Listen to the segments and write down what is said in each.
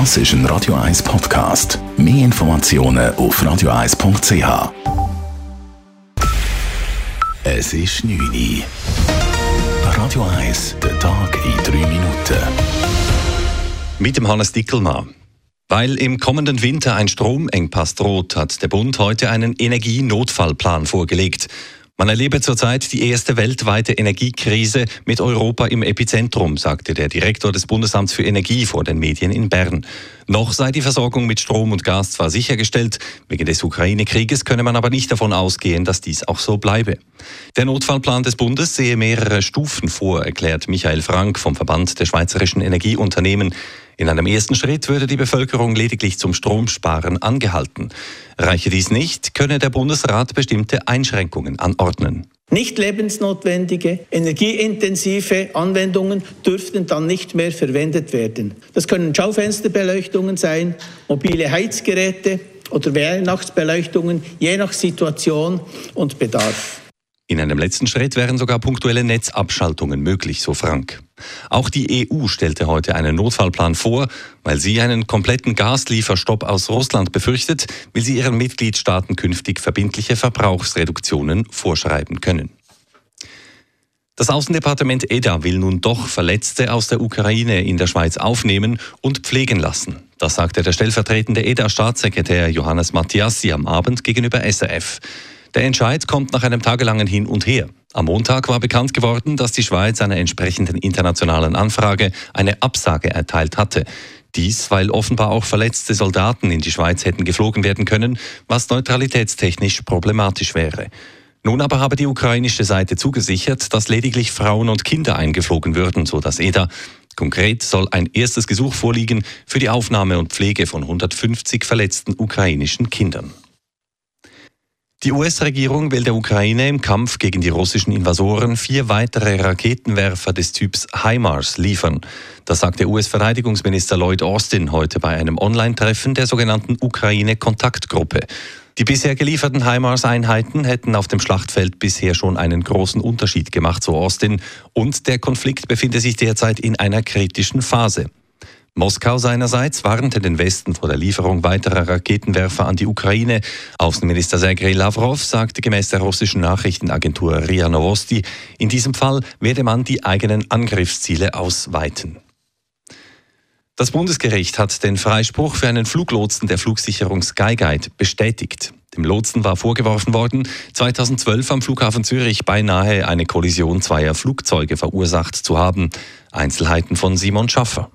Das ist ein Radio 1 Podcast. Mehr Informationen auf radio1.ch. Es ist 9 Uhr. Radio 1, der Tag in 3 Minuten. Mit dem Hannes Dickelmann. Weil im kommenden Winter ein Stromengpass droht, hat der Bund heute einen Energienotfallplan vorgelegt. Man erlebe zurzeit die erste weltweite Energiekrise mit Europa im Epizentrum, sagte der Direktor des Bundesamts für Energie vor den Medien in Bern. Noch sei die Versorgung mit Strom und Gas zwar sichergestellt, wegen des Ukraine-Krieges könne man aber nicht davon ausgehen, dass dies auch so bleibe. Der Notfallplan des Bundes sehe mehrere Stufen vor, erklärt Michael Frank vom Verband der Schweizerischen Energieunternehmen. In einem ersten Schritt würde die Bevölkerung lediglich zum Stromsparen angehalten. Reiche dies nicht, könne der Bundesrat bestimmte Einschränkungen anordnen. Nicht lebensnotwendige, energieintensive Anwendungen dürften dann nicht mehr verwendet werden. Das können Schaufensterbeleuchtungen sein, mobile Heizgeräte oder Weihnachtsbeleuchtungen, je nach Situation und Bedarf. In einem letzten Schritt wären sogar punktuelle Netzabschaltungen möglich, so Frank. Auch die EU stellte heute einen Notfallplan vor, weil sie einen kompletten Gaslieferstopp aus Russland befürchtet, will sie ihren Mitgliedstaaten künftig verbindliche Verbrauchsreduktionen vorschreiben können. Das Außendepartement EDA will nun doch Verletzte aus der Ukraine in der Schweiz aufnehmen und pflegen lassen. Das sagte der stellvertretende EDA-Staatssekretär Johannes Mattiassi am Abend gegenüber SRF. Der Entscheid kommt nach einem tagelangen Hin und Her. Am Montag war bekannt geworden, dass die Schweiz einer entsprechenden internationalen Anfrage eine Absage erteilt hatte. Dies, weil offenbar auch verletzte Soldaten in die Schweiz hätten geflogen werden können, was neutralitätstechnisch problematisch wäre. Nun aber habe die ukrainische Seite zugesichert, dass lediglich Frauen und Kinder eingeflogen würden, so dass EDA. Konkret soll ein erstes Gesuch vorliegen für die Aufnahme und Pflege von 150 verletzten ukrainischen Kindern. Die US-Regierung will der Ukraine im Kampf gegen die russischen Invasoren vier weitere Raketenwerfer des Typs HIMARS liefern. Das sagte US-Verteidigungsminister Lloyd Austin heute bei einem Online-Treffen der sogenannten Ukraine-Kontaktgruppe. Die bisher gelieferten HIMARS-Einheiten hätten auf dem Schlachtfeld bisher schon einen großen Unterschied gemacht, so Austin, und der Konflikt befinde sich derzeit in einer kritischen Phase. Moskau seinerseits warnte den Westen vor der Lieferung weiterer Raketenwerfer an die Ukraine. Außenminister Sergei Lavrov sagte gemäß der russischen Nachrichtenagentur RIA Novosti, in diesem Fall werde man die eigenen Angriffsziele ausweiten. Das Bundesgericht hat den Freispruch für einen Fluglotsen der Flugsicherung Skyguide bestätigt. Dem Lotsen war vorgeworfen worden, 2012 am Flughafen Zürich beinahe eine Kollision zweier Flugzeuge verursacht zu haben. Einzelheiten von Simon Schaffer.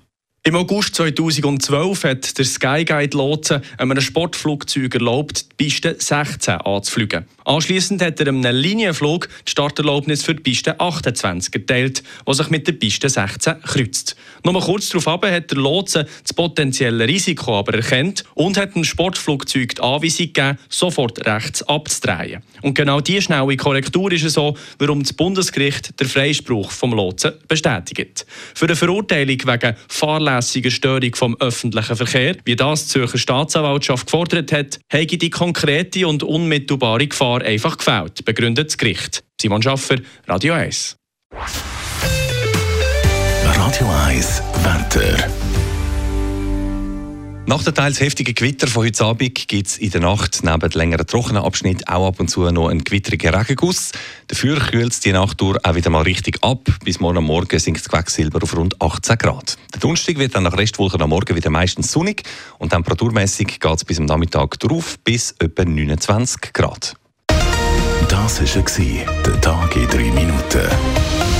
Im August 2012 hat der Skyguide Lotse einem Sportflugzeug erlaubt, die Piste 16 anzufliegen. Anschließend hat er einem Linienflug die Starterlaubnis für die Piste 28 erteilt, was sich mit der Piste 16 kreuzt. Nur kurz darauf hat der Lotse das potenzielle Risiko aber erkannt und hat dem Sportflugzeug die Anweisung gegeben, sofort rechts abzudrehen. Und genau diese schnelle Korrektur ist es so, warum das Bundesgericht den Freispruch vom Lotsen bestätigt. Für eine Verurteilung wegen fahrlässiger Störung vom öffentlichen Verkehr, wie das die Zürcher Staatsanwaltschaft gefordert hat, habe die konkrete und unmittelbare Gefahr einfach gefällt, begründet das Gericht. Simon Schaffer, Radio 1. Radio 1, Wetter. Nach den teils heftigen Gewitter von heute Abend gibt es in der Nacht neben längeren trockenen Abschnitt auch ab und zu noch einen gewitterigen Regenguss. Dafür kühlt es die Nacht durch auch wieder mal richtig ab. Bis morgen Morgen sinkt das Quecksilber auf rund 18 Grad. Der Donnerstag wird dann nach Restwochen am Morgen wieder meistens sonnig und temperaturmäßig geht es bis am Nachmittag drauf bis etwa 29 Grad. Das war der Tag in drei Minuten.